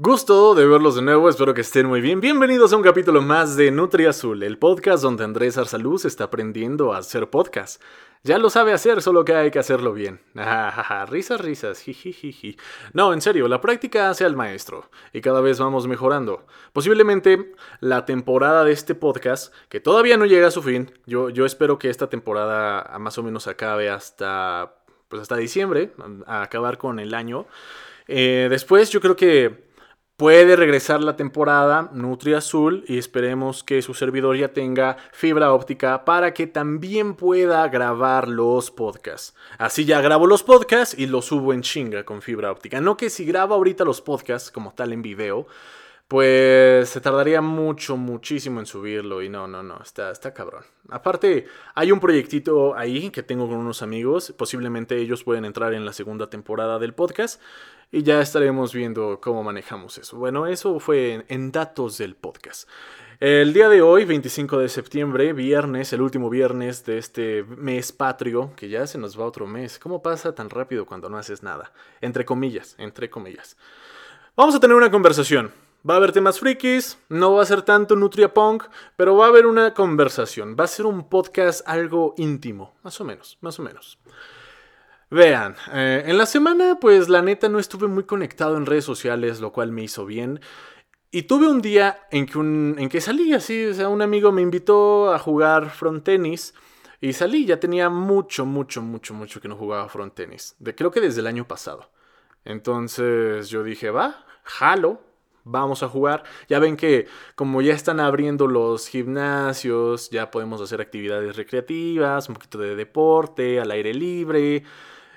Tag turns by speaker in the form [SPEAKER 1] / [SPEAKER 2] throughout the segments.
[SPEAKER 1] Gusto de verlos de nuevo, espero que estén muy bien. Bienvenidos a un capítulo más de Nutri Azul, el podcast donde Andrés Arsaluz está aprendiendo a hacer podcast. Ya lo sabe hacer, solo que hay que hacerlo bien. risas, risas. No, en serio, la práctica hace al maestro y cada vez vamos mejorando. Posiblemente la temporada de este podcast, que todavía no llega a su fin, yo, yo espero que esta temporada más o menos acabe hasta, pues hasta diciembre, a acabar con el año. Eh, después yo creo que Puede regresar la temporada Nutri Azul y esperemos que su servidor ya tenga fibra óptica para que también pueda grabar los podcasts. Así ya grabo los podcasts y los subo en chinga con fibra óptica. No que si grabo ahorita los podcasts como tal en video, pues se tardaría mucho, muchísimo en subirlo y no, no, no, está, está cabrón. Aparte, hay un proyectito ahí que tengo con unos amigos, posiblemente ellos pueden entrar en la segunda temporada del podcast y ya estaremos viendo cómo manejamos eso. Bueno, eso fue en, datos del podcast. El día de hoy, 25 de septiembre, viernes, el último viernes de este mes patrio, que ya se nos va otro mes. ¿Cómo pasa tan rápido cuando no haces nada? Entre comillas, entre comillas. Vamos a tener una conversación. Va a haber temas frikis, no va a ser tanto Nutria Punk, pero va a haber una conversación. Va a ser un podcast algo íntimo, más o menos, más o menos. Vean, eh, en la semana, pues la neta no estuve muy conectado en redes sociales, lo cual me hizo bien. Y tuve un día en que, en que salí así, o sea, un amigo me invitó a jugar front tenis. Y salí, ya tenía mucho, mucho, mucho, mucho que no jugaba front tenis. De, creo que desde el año pasado. Entonces yo dije, va, jalo, vamos a jugar. Ya ven que como ya están abriendo los gimnasios, ya podemos hacer actividades recreativas, un poquito de deporte, al aire libre,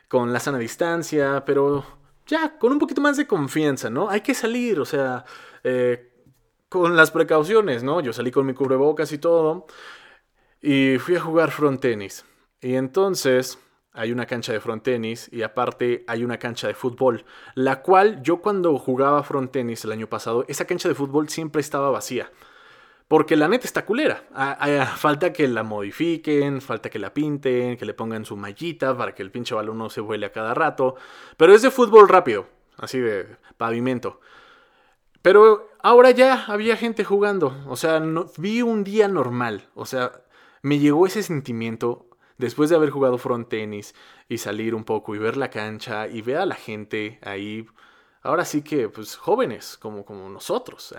[SPEAKER 1] con la sana distancia, pero ya con un poquito más de confianza, ¿no? Hay que salir, o sea, eh, con las precauciones, ¿no? Yo salí con mi cubrebocas y todo, y fui a jugar front tenis. Y entonces hay una cancha de frontenis y aparte hay una cancha de fútbol, la cual yo cuando jugaba frontenis el año pasado, esa cancha de fútbol siempre estaba vacía. Porque la neta está culera. falta que la modifiquen, falta que la pinten, que le pongan su mallita para que el pinche balón no se vuele a cada rato. Pero es de fútbol rápido, así de pavimento. Pero ahora ya había gente jugando. O sea, vi un día normal. O sea, me llegó ese sentimiento después de haber jugado front tenis y salir un poco y ver la cancha y ver a la gente ahí, ahora sí que, pues jóvenes, como, como nosotros.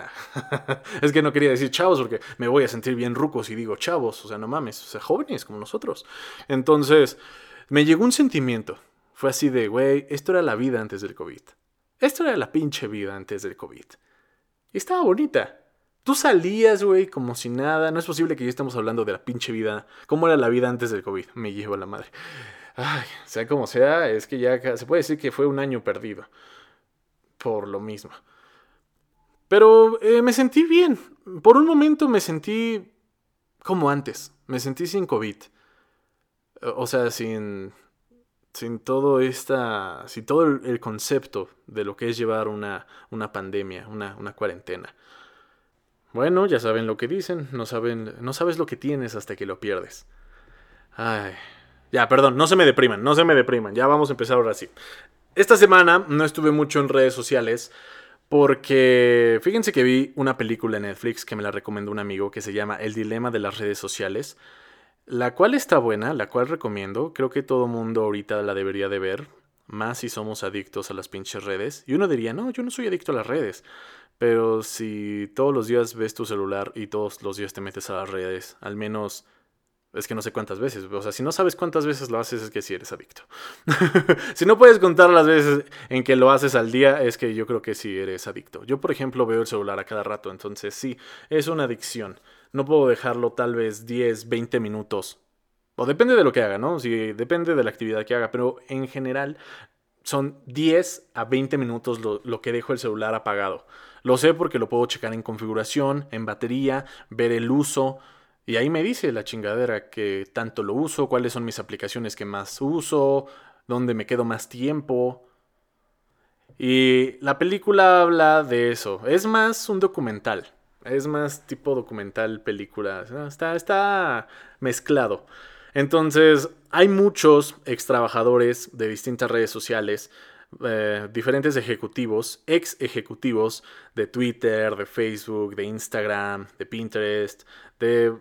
[SPEAKER 1] es que no quería decir chavos porque me voy a sentir bien rucos y digo chavos, o sea, no mames, o sea, jóvenes como nosotros. Entonces, me llegó un sentimiento. Fue así de, güey, esto era la vida antes del COVID. Esto era la pinche vida antes del COVID. Y estaba bonita. Tú salías, güey, como si nada. No es posible que ya estemos hablando de la pinche vida. ¿Cómo era la vida antes del COVID? Me llevo a la madre. Ay, sea como sea, es que ya se puede decir que fue un año perdido. Por lo mismo. Pero eh, me sentí bien. Por un momento me sentí como antes. Me sentí sin COVID. O sea, sin. Sin todo esta. Sin todo el, concepto de lo que es llevar una, una pandemia, una, una cuarentena. Bueno, ya saben lo que dicen, no, saben, no sabes lo que tienes hasta que lo pierdes. Ay. Ya, perdón, no se me depriman, no se me depriman, ya vamos a empezar ahora sí. Esta semana no estuve mucho en redes sociales porque fíjense que vi una película en Netflix que me la recomendó un amigo que se llama El dilema de las redes sociales, la cual está buena, la cual recomiendo, creo que todo mundo ahorita la debería de ver, más si somos adictos a las pinches redes. Y uno diría, no, yo no soy adicto a las redes. Pero si todos los días ves tu celular y todos los días te metes a las redes, al menos es que no sé cuántas veces. O sea, si no sabes cuántas veces lo haces, es que sí eres adicto. si no puedes contar las veces en que lo haces al día, es que yo creo que sí eres adicto. Yo, por ejemplo, veo el celular a cada rato, entonces sí, es una adicción. No puedo dejarlo tal vez 10, 20 minutos. O depende de lo que haga, ¿no? Si depende de la actividad que haga, pero en general son 10 a 20 minutos lo, que dejo el celular apagado. Lo sé porque lo puedo checar en configuración, en batería, ver el uso. Y ahí me dice la chingadera que tanto lo uso, cuáles son mis aplicaciones que más uso, dónde me quedo más tiempo. Y la película habla de eso. Es más un documental. Es más tipo documental, película. Está, está mezclado. Entonces, hay muchos ex trabajadores de distintas redes sociales eh, diferentes ejecutivos, ex ejecutivos de Twitter, de Facebook, de Instagram, de Pinterest, de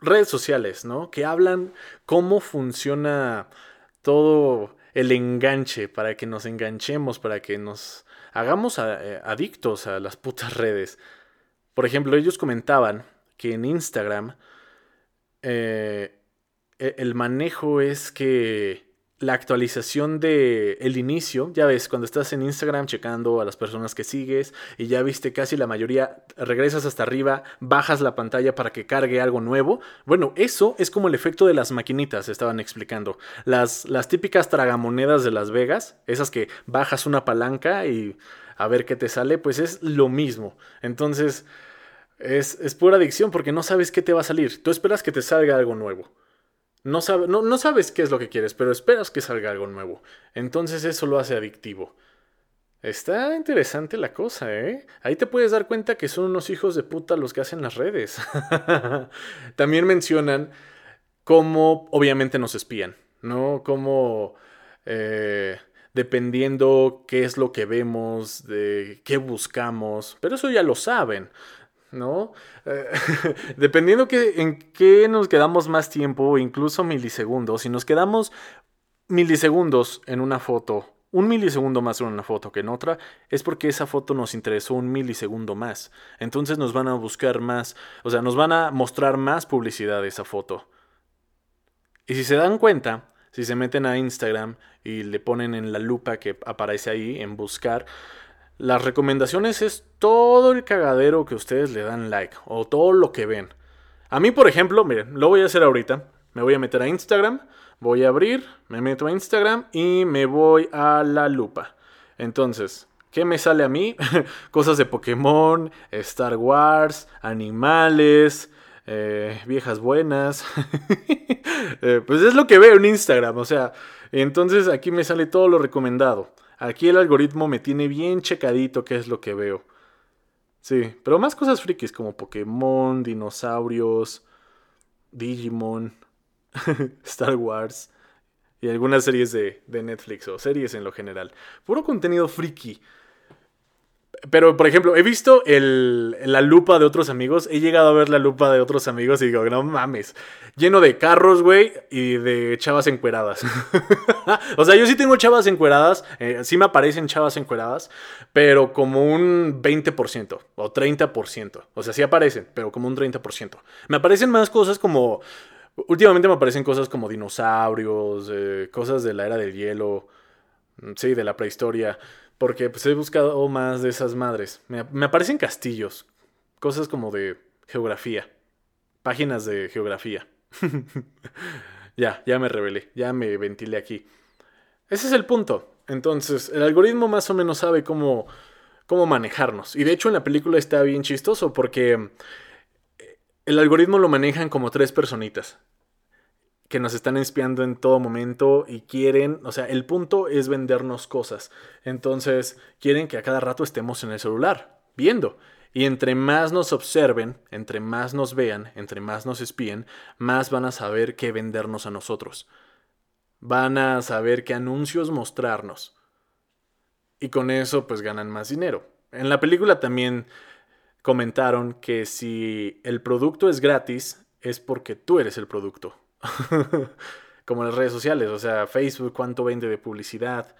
[SPEAKER 1] redes sociales, ¿no? Que hablan cómo funciona todo el enganche para que nos enganchemos, para que nos hagamos eh, adictos a las putas redes. Por ejemplo, ellos comentaban que en Instagram eh, el manejo es que la actualización de el inicio, ya ves, cuando estás en Instagram checando a las personas que sigues y ya viste casi la mayoría, regresas hasta arriba, bajas la pantalla para que cargue algo nuevo. Bueno, eso es como el efecto de las maquinitas, estaban explicando. Las, las típicas tragamonedas de Las Vegas, esas que bajas una palanca y a ver qué te sale, pues es lo mismo. Entonces, es, es pura adicción porque no sabes qué te va a salir. Tú esperas que te salga algo nuevo. No, no, sabes qué es lo que quieres, pero esperas que salga algo nuevo. Entonces eso lo hace adictivo. Está interesante la cosa, ¿eh? Ahí te puedes dar cuenta que son unos hijos de puta los que hacen las redes. También mencionan cómo obviamente nos espían, ¿no? Cómo eh, dependiendo qué es lo que vemos, de qué buscamos, pero eso ya lo saben. ¿No? Eh, dependiendo que, en qué nos quedamos más tiempo, incluso milisegundos, si nos quedamos milisegundos en una foto, un milisegundo más en una foto que en otra, es porque esa foto nos interesó un milisegundo más. Entonces nos van a buscar más, o sea, nos van a mostrar más publicidad de esa foto. Y si se dan cuenta, si se meten a Instagram y le ponen en la lupa que aparece ahí en buscar, las recomendaciones es todo el cagadero que ustedes le dan like o todo lo que ven. A mí, por ejemplo, miren, lo voy a hacer ahorita. Me voy a meter a Instagram, voy a abrir, me meto a Instagram y me voy a la lupa. Entonces, ¿qué me sale a mí? Cosas de Pokémon, Star Wars, animales, eh, viejas buenas. Eh, pues es lo que veo en Instagram, o sea, entonces aquí me sale todo lo recomendado. Aquí el algoritmo me tiene bien checadito qué es lo que veo. Sí, pero más cosas frikis como Pokémon, dinosaurios, Digimon, Star Wars y algunas series de, de, Netflix o series en lo general. Puro contenido friki. Pero, por ejemplo, he visto la lupa de otros amigos. He llegado a ver la lupa de otros amigos y digo, no mames. Lleno de carros, güey, y de chavas encueradas. o sea, yo sí tengo chavas encueradas. Eh, sí me aparecen chavas encueradas. Pero como un 20% o 30%. O sea, sí aparecen, pero como un 30%. Me aparecen más cosas como. Últimamente me aparecen cosas como dinosaurios, eh, cosas de la era del hielo. Mm, sí, de la prehistoria. Porque pues he buscado más de esas madres. Me, aparecen castillos. Cosas como de geografía. Páginas de geografía. ya, ya me revelé. Ya me ventilé aquí. Ese es el punto. Entonces, el algoritmo más o menos sabe cómo, cómo manejarnos. Y de hecho en la película está bien chistoso porque el algoritmo lo manejan como tres personitas que nos están espiando en todo momento y quieren, o sea, el punto es vendernos cosas. Entonces, quieren que a cada rato estemos en el celular, viendo. Y entre más nos observen, entre más nos vean, entre más nos espíen, más van a saber qué vendernos a nosotros. Van a saber qué anuncios mostrarnos. Y con eso pues ganan más dinero. En la película también comentaron que si el producto es gratis, es porque tú eres el producto. como las redes sociales, o sea, Facebook, cuánto vende de publicidad,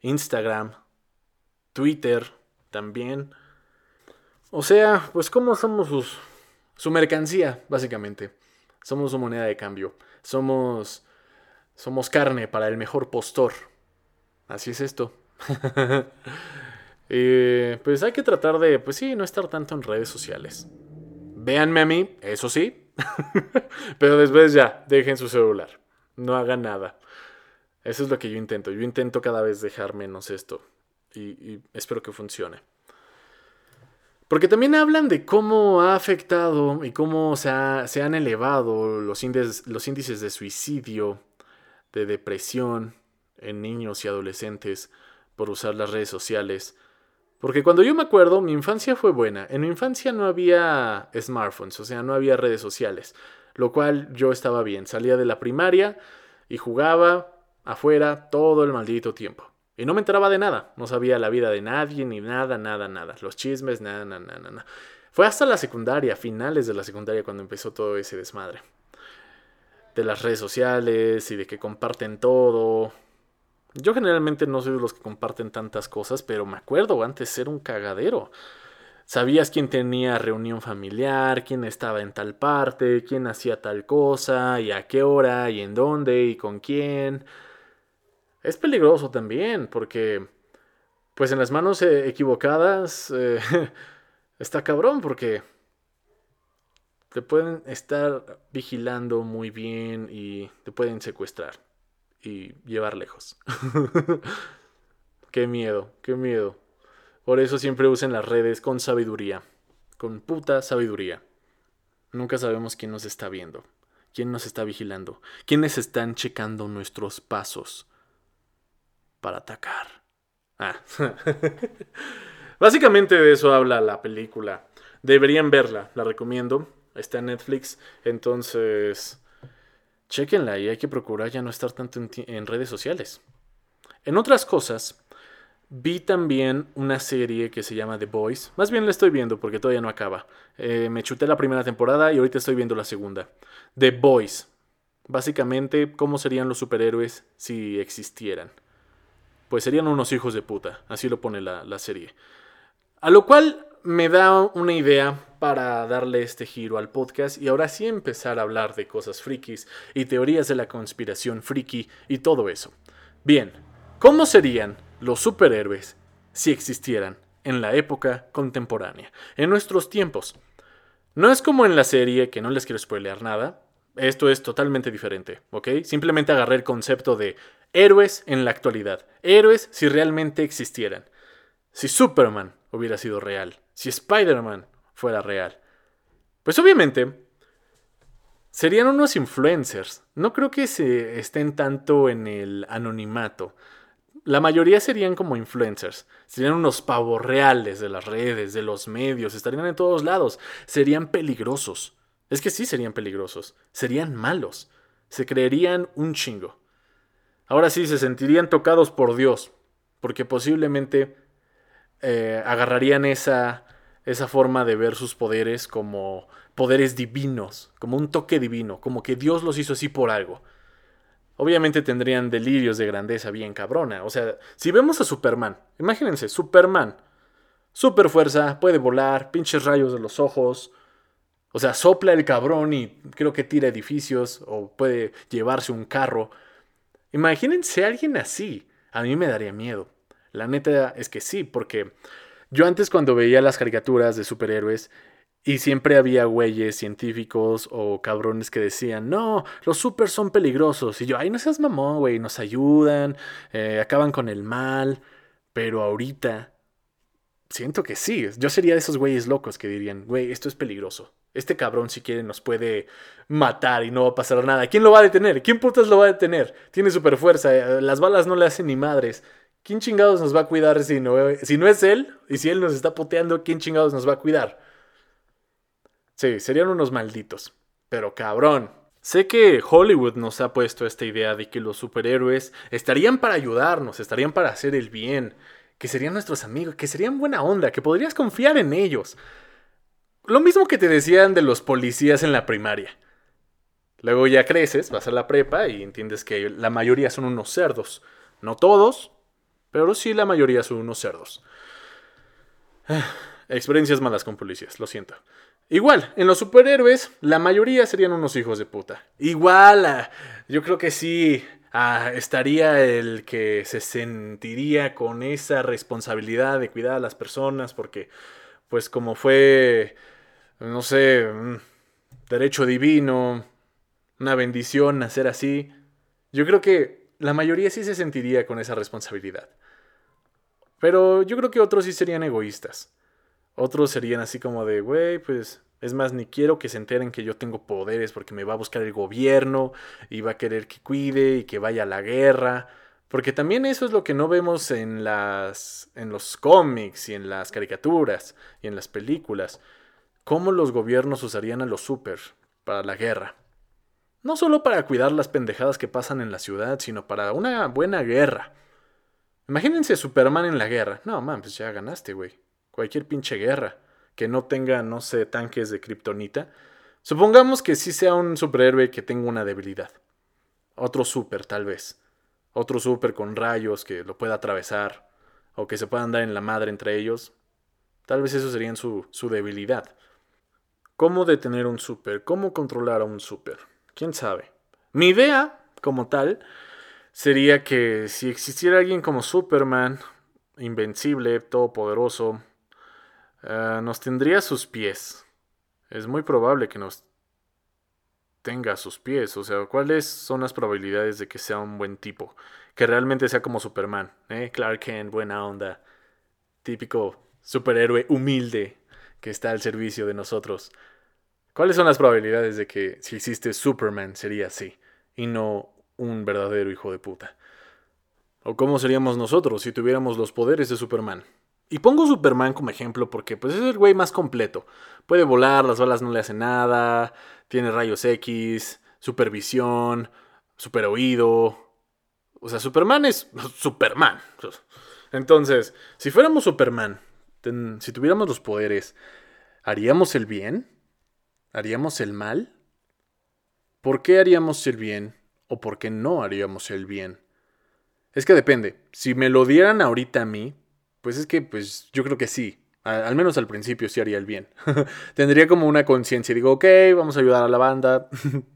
[SPEAKER 1] Instagram, Twitter también. O sea, pues cómo somos sus, su mercancía, básicamente. Somos su moneda de cambio. Somos, somos carne para el mejor postor. Así es esto. Eh, pues hay que tratar de, pues sí, no estar tanto en redes sociales. Véanme a mí, eso sí, Pero después ya, dejen su celular. No hagan nada. Eso es lo que yo intento. Yo intento cada vez dejar menos esto. Y, espero que funcione. Porque también hablan de cómo ha afectado y cómo se, han elevado los los índices de suicidio, de depresión en niños y adolescentes por usar las redes sociales. Porque cuando yo me acuerdo, mi infancia fue buena. En mi infancia no había smartphones, o sea, no había redes sociales. Lo cual yo estaba bien. Salía de la primaria y jugaba afuera todo el maldito tiempo. Y no me enteraba de nada, no sabía la vida de nadie, ni nada, nada, nada. Los chismes, nada, nada, nada, nada. Fue hasta la secundaria, finales de la secundaria, cuando empezó todo ese desmadre. De las redes sociales y de que comparten todo. Yo generalmente no soy de los que comparten tantas cosas, pero me acuerdo antes era un cagadero. Sabías quién tenía reunión familiar, quién estaba en tal parte, quién hacía tal cosa, y a qué hora, y en dónde, y con quién. Es peligroso también, porque pues en las manos eh, equivocadas eh, está cabrón, porque te pueden estar vigilando muy bien y te pueden secuestrar y llevar lejos. qué miedo, qué miedo. Por eso siempre usen las redes con sabiduría, con puta sabiduría. Nunca sabemos quién nos está viendo, quién nos está vigilando, quiénes están checando nuestros pasos para atacar. Ah. Básicamente de eso habla la película. Deberían verla, la recomiendo. Está en Netflix. Entonces, chequenla y hay que procurar ya no estar tanto en, redes sociales. En otras cosas, vi también una serie que se llama The Boys. Más bien la estoy viendo porque todavía no acaba. Eh, me chuté la primera temporada y ahorita estoy viendo la segunda. The Boys. Básicamente, ¿cómo serían los superhéroes si existieran? Pues serían unos hijos de puta. Así lo pone la, la serie. A lo cual me da una idea para darle este giro al podcast y ahora sí empezar a hablar de cosas frikis y teorías de la conspiración friki y todo eso. Bien, ¿cómo serían los superhéroes si existieran en la época contemporánea, en nuestros tiempos? No es como en la serie, que no les quiero spoilear nada, esto es totalmente diferente, ¿ok? Simplemente agarré el concepto de héroes en la actualidad, héroes si realmente existieran. Si Superman hubiera sido real, si Spider-Man fuera real. Pues obviamente serían unos influencers. No creo que se estén tanto en el anonimato. La mayoría serían como influencers. Serían unos pavos reales de las redes, de los medios. Estarían en todos lados. Serían peligrosos. Es que sí serían peligrosos. Serían malos. Se creerían un chingo. Ahora sí se sentirían tocados por Dios. Porque posiblemente eh, agarrarían esa, esa forma de ver sus poderes como poderes divinos, como un toque divino, como que Dios los hizo así por algo. Obviamente tendrían delirios de grandeza bien cabrona. O sea, si vemos a Superman, imagínense, Superman, super fuerza, puede volar, pinches rayos de los ojos. O sea, sopla el cabrón y creo que tira edificios o puede llevarse un carro. Imagínense a alguien así. A mí me daría miedo. La neta es que sí, porque yo antes cuando veía las caricaturas de superhéroes y siempre había güeyes científicos o cabrones que decían, no, los super son peligrosos. Y yo, ay, no seas mamón, güey, nos ayudan, eh, acaban con el mal. Pero ahorita siento que sí. Yo sería de esos güeyes locos que dirían, güey, esto es peligroso. Este cabrón, si quiere, nos puede matar y no va a pasar nada. ¿Quién lo va a detener? ¿Quién putas lo va a detener? Tiene super fuerza, eh, las balas no le hacen ni madres. ¿Quién chingados nos va a cuidar si no, si no es él? Y si él nos está poteando, ¿quién chingados nos va a cuidar? Sí, serían unos malditos. Pero cabrón. Sé que Hollywood nos ha puesto esta idea de que los superhéroes estarían para ayudarnos, estarían para hacer el bien, que serían nuestros amigos, que serían buena onda, que podrías confiar en ellos. Lo mismo que te decían de los policías en la primaria. Luego ya creces, vas a la prepa y entiendes que la mayoría son unos cerdos. No todos, pero sí la mayoría son unos cerdos. Experiencias malas con policías, lo siento. Igual, en los superhéroes, la mayoría serían unos hijos de puta. Igual, ah, yo creo que sí ah, estaría el que se sentiría con esa responsabilidad de cuidar a las personas, porque, pues, como fue, no sé, derecho divino, una bendición nacer así, yo creo que la mayoría sí se sentiría con esa responsabilidad. Pero yo creo que otros sí serían egoístas. Otros serían así como de, güey, pues es más, ni quiero que se enteren que yo tengo poderes porque me va a buscar el gobierno y va a querer que cuide y que vaya a la guerra. Porque también eso es lo que no vemos en las en los cómics y en las caricaturas y en las películas. Cómo los gobiernos usarían a los super para la guerra. No solo para cuidar las pendejadas que pasan en la ciudad, sino para una buena guerra. Imagínense Superman en la guerra. No, man, pues ya ganaste, güey. Cualquier pinche guerra que no tenga, no sé, tanques de kriptonita. Supongamos que sí sea un superhéroe que tenga una debilidad. Otro super, tal vez. Otro super con rayos que lo pueda atravesar. O que se puedan dar en la madre entre ellos. Tal vez eso sería su, su debilidad. ¿Cómo detener un super? ¿Cómo controlar a un super? ¿Quién sabe? Mi idea, como tal, sería que si existiera alguien como Superman, invencible, todopoderoso, uh, nos tendría a sus pies. Es muy probable que nos tenga a sus pies. O sea, ¿cuáles son las probabilidades de que sea un buen tipo? Que realmente sea como Superman. ¿eh? Clark Kent, buena onda. Típico superhéroe humilde que está al servicio de nosotros. ¿Cuáles son las probabilidades de que si existe Superman sería así y no un verdadero hijo de puta. ¿O cómo seríamos nosotros si tuviéramos los poderes de Superman? Y pongo Superman como ejemplo porque pues es el güey más completo. Puede volar, las balas no le hacen nada, tiene rayos X, supervisión, super oído. O sea, Superman es Superman. Entonces, si fuéramos Superman, si tuviéramos los poderes, ¿haríamos el bien? ¿Haríamos el mal? ¿Por qué haríamos el bien o por qué no haríamos el bien. Es que depende. Si me lo dieran ahorita a mí, pues es que pues yo creo que sí. al menos al principio sí haría el bien. Tendría como una conciencia. Digo, ok, vamos a ayudar a la banda.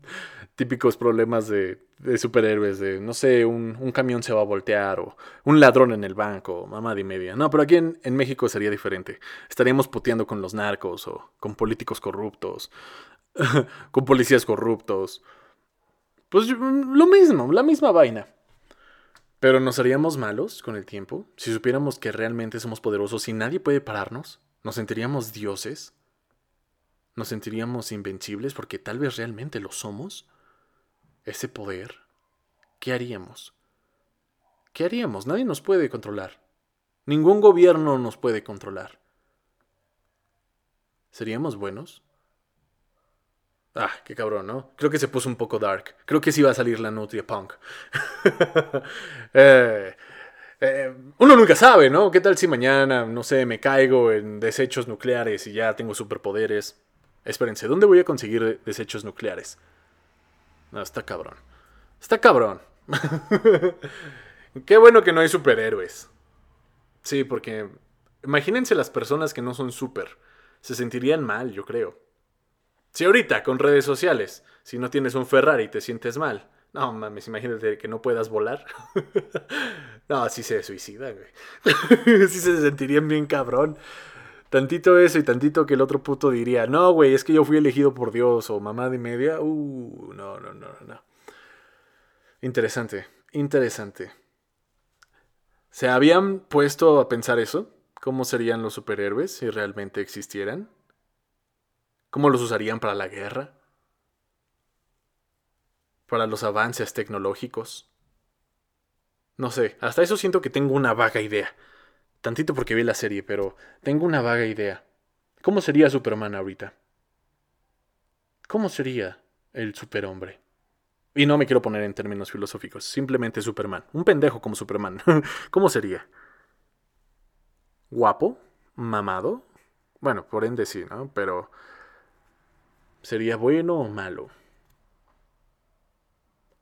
[SPEAKER 1] Típicos problemas de, superhéroes, de no sé, un, camión se va a voltear o un ladrón en el banco, mamá de media. No, pero aquí en, en México sería diferente. Estaríamos puteando con los narcos o con políticos corruptos, con policías corruptos pues mm, lo mismo, la misma vaina. Pero ¿nos haríamos malos con el tiempo? Si supiéramos que realmente somos poderosos y nadie puede pararnos, ¿nos sentiríamos dioses? ¿Nos sentiríamos invencibles porque tal vez realmente lo somos? ¿Ese poder? ¿Qué haríamos? ¿Qué haríamos? Nadie nos puede controlar. Ningún gobierno nos puede controlar. ¿Seríamos buenos? Ah, qué cabrón, ¿no? Creo que se puso un poco dark. Creo que sí va a salir la Nutria Punk. Eh, eh, uno nunca sabe, ¿no? ¿Qué tal si mañana, no sé, me caigo en desechos nucleares y ya tengo superpoderes? Espérense, ¿dónde voy a conseguir desechos nucleares? No, está cabrón. Está cabrón. Qué bueno que no hay superhéroes. Sí, porque imagínense las personas que no son super. Se sentirían mal, yo creo. Si ahorita con redes sociales, si no tienes un Ferrari te sientes mal. No mames, imagínate que no puedas volar. no, así se suicida, güey. sí se sentirían bien cabrón. Tantito eso y tantito que el otro puto diría, no, güey, es que yo fui elegido por Dios o mamá de media. Uh, no, no, no, no. Interesante, interesante. ¿Se habían puesto a pensar eso? ¿Cómo serían los superhéroes si realmente existieran? ¿Cómo los usarían para la guerra? ¿Para los avances tecnológicos? No sé, hasta eso siento que tengo una vaga idea. Tantito porque vi la serie, pero tengo una vaga idea. ¿Cómo sería Superman ahorita? ¿Cómo sería el superhombre? Y no me quiero poner en términos filosóficos, simplemente Superman. Un pendejo como Superman. ¿Cómo sería? ¿Guapo? ¿Mamado? Bueno, por ende sí, ¿no? Pero ¿Sería bueno o malo?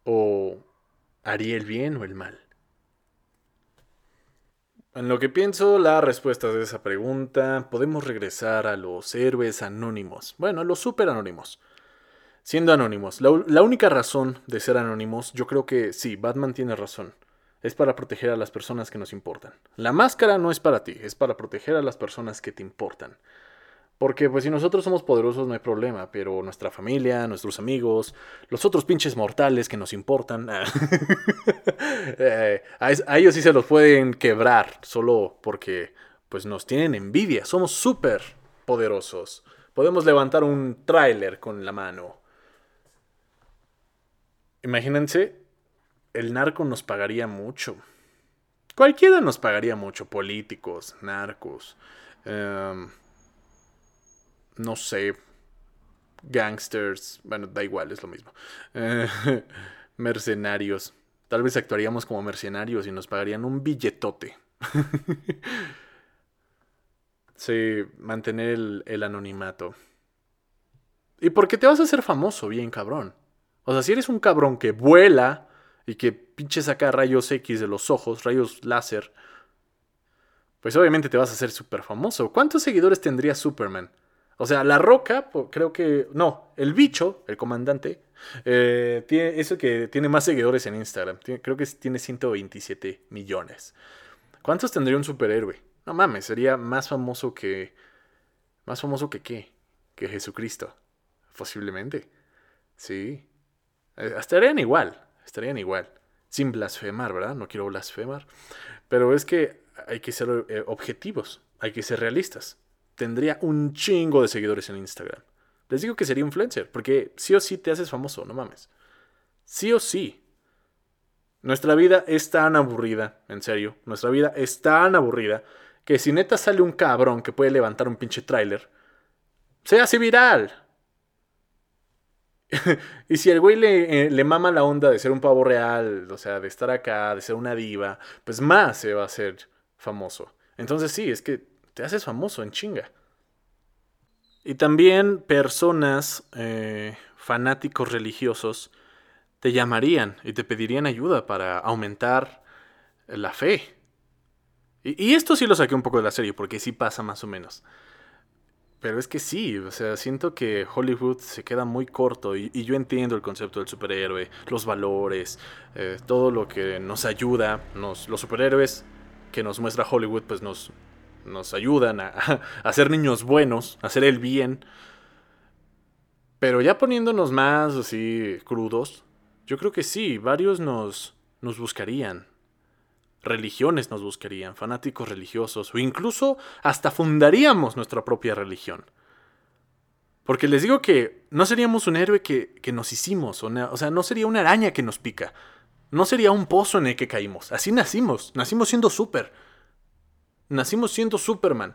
[SPEAKER 1] ¿O haría el bien o el mal? En lo que pienso, la respuesta de esa pregunta, podemos regresar a los héroes anónimos. Bueno, a los super anónimos. Siendo anónimos, la, la, única razón de ser anónimos, yo creo que sí, Batman tiene razón. Es para proteger a las personas que nos importan. La máscara no es para ti, es para proteger a las personas que te importan. Porque pues si nosotros somos poderosos no hay problema, pero nuestra familia, nuestros amigos, los otros pinches mortales que nos importan, eh, a, ellos sí se los pueden quebrar, solo porque pues nos tienen envidia, somos súper poderosos. Podemos levantar un tráiler con la mano. Imagínense, el narco nos pagaría mucho. Cualquiera nos pagaría mucho, políticos, narcos. Em, no sé, gangsters, bueno, da igual, es lo mismo. mercenarios. Tal vez actuaríamos como mercenarios y nos pagarían un billetote. sí, mantener el, el anonimato. ¿Y por qué te vas a hacer famoso, bien cabrón? O sea, si eres un cabrón que vuela y que pinche saca rayos X de los ojos, rayos láser, pues obviamente te vas a hacer súper famoso. ¿Cuántos seguidores tendría Superman? O sea, La Roca, creo que... No, el bicho, el comandante, eh, tiene, eso que tiene más seguidores en Instagram. creo que tiene 127 millones. ¿Cuántos tendría un superhéroe? No mames, sería más famoso que... ¿Más famoso que qué? Que Jesucristo. Posiblemente. Sí. Eh, estarían igual, estarían igual. Sin blasfemar, ¿verdad? No quiero blasfemar. Pero es que hay que ser eh, objetivos, hay que ser realistas. Tendría un chingo de seguidores en Instagram. Les digo que sería influencer, porque sí o sí te haces famoso, no mames. Sí o sí. Nuestra vida es tan aburrida, en serio, nuestra vida es tan aburrida que si neta sale un cabrón que puede levantar un pinche tráiler, se hace viral. y si el güey le, eh, le, mama la onda de ser un pavo real, o sea, de estar acá, de ser una diva, pues más se va a hacer famoso. Entonces sí, es que te haces famoso en chinga. Y también personas, eh, fanáticos religiosos, te llamarían y te pedirían ayuda para aumentar la fe. Y, esto sí lo saqué un poco de la serie, porque sí pasa más o menos. Pero es que sí, o sea, siento que Hollywood se queda muy corto y, yo entiendo el concepto del superhéroe, los valores, eh, todo lo que nos ayuda, los superhéroes que nos muestra Hollywood, pues nos, nos ayudan a, a, ser niños buenos, a hacer el bien. Pero ya poniéndonos más así crudos, yo creo que sí, varios nos, nos buscarían. Religiones nos buscarían, fanáticos religiosos, o incluso hasta fundaríamos nuestra propia religión. Porque les digo que no seríamos un héroe que, que nos hicimos, o sea, no sería una araña que nos pica, no sería un pozo en el que caímos. Así nacimos. Nacimos siendo super. Nacimos siendo Superman.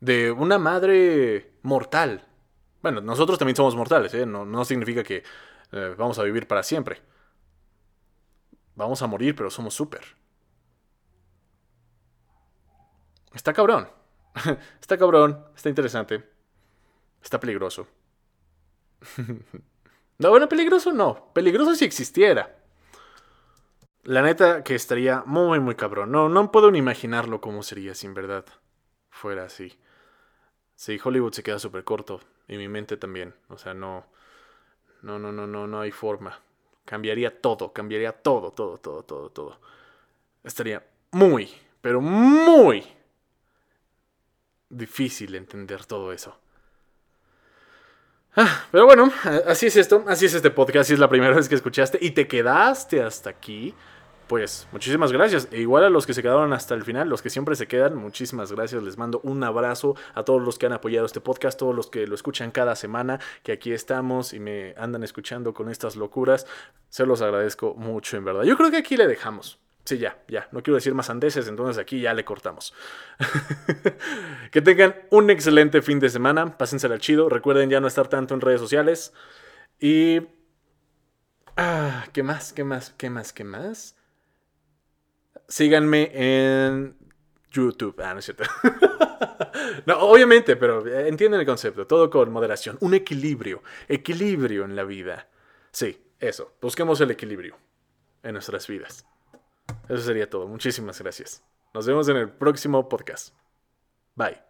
[SPEAKER 1] De una madre mortal. Bueno, nosotros también somos mortales, ¿eh? no, significa que eh, vamos a vivir para siempre. Vamos a morir, pero somos super. Está cabrón. está cabrón. Está interesante. Está peligroso. No, bueno, peligroso no. Peligroso si existiera. La neta que estaría muy, muy cabrón. No, no puedo ni imaginarlo cómo sería si en verdad fuera así. Sí, Hollywood se queda súper corto. Y mi mente también. O sea, no. No, no, no, no, no hay forma. Cambiaría todo, cambiaría todo, todo, todo, todo, todo. Estaría muy, pero muy difícil entender todo eso. Ah, pero bueno, así es esto, así es este podcast, si es la primera vez que escuchaste y te quedaste hasta aquí, pues muchísimas gracias. E igual a los que se quedaron hasta el final, los que siempre se quedan, muchísimas gracias. Les mando un abrazo a todos los que han apoyado este podcast, todos los que lo escuchan cada semana, que aquí estamos y me andan escuchando con estas locuras. Se los agradezco mucho, en verdad. Yo creo que aquí le dejamos. Sí, ya, ya. No quiero decir más andeses, entonces aquí ya le cortamos. que tengan un excelente fin de semana. Pásensela chido. Recuerden ya no estar tanto en redes sociales. Y. Ah, ¿qué más? ¿Qué más? ¿Qué más? ¿Qué más? Síganme en YouTube. Ah, no es cierto. no, obviamente, pero entienden el concepto. Todo con moderación. Un equilibrio. Equilibrio en la vida. Sí, eso. Busquemos el equilibrio en nuestras vidas. Eso sería todo. Muchísimas gracias. Nos vemos en el próximo podcast. Bye.